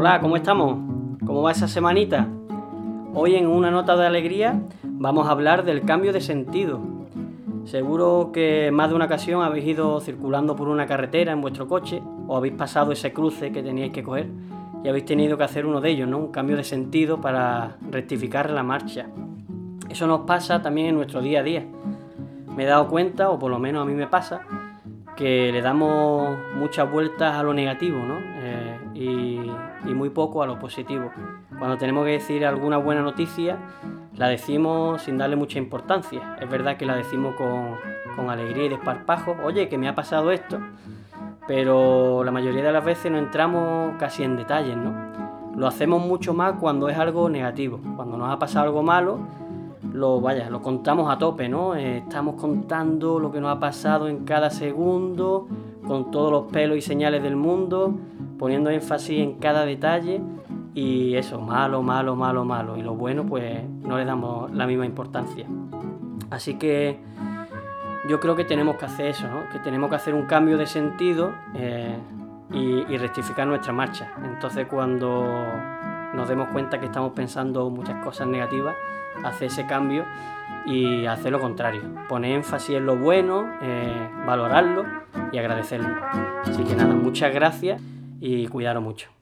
Hola, ¿cómo estamos? ¿Cómo va esa semanita? Hoy en una nota de alegría vamos a hablar del cambio de sentido. Seguro que más de una ocasión habéis ido circulando por una carretera en vuestro coche o habéis pasado ese cruce que teníais que coger y habéis tenido que hacer uno de ellos, ¿no? Un cambio de sentido para rectificar la marcha. Eso nos pasa también en nuestro día a día. Me he dado cuenta, o por lo menos a mí me pasa, que le damos muchas vueltas a lo negativo ¿no? Eh, y, muy poco a lo positivo. Cuando tenemos que decir alguna buena noticia, la decimos sin darle mucha importancia. Es verdad que la decimos con, con alegría y desparpajo, oye, que me ha pasado esto, pero la mayoría de las veces no entramos casi en detalles, ¿no? Lo hacemos mucho más cuando es algo negativo, cuando nos ha pasado algo malo lo, vaya, lo contamos a tope, ¿no? Eh, estamos contando lo que nos ha pasado en cada segundo, con todos los pelos y señales del mundo, poniendo énfasis en cada detalle y eso, malo, malo, malo, malo. Y lo bueno, pues no le damos la misma importancia. Así que yo creo que tenemos que hacer eso, ¿no? Que tenemos que hacer un cambio de sentido eh, y, y rectificar nuestra marcha. Entonces cuando nos demos cuenta que estamos pensando muchas cosas negativas, hacer ese cambio y hacer lo contrario, poner énfasis en lo bueno, valorarlo y agradecerlo. Así que nada, muchas gracias y cuidaros mucho.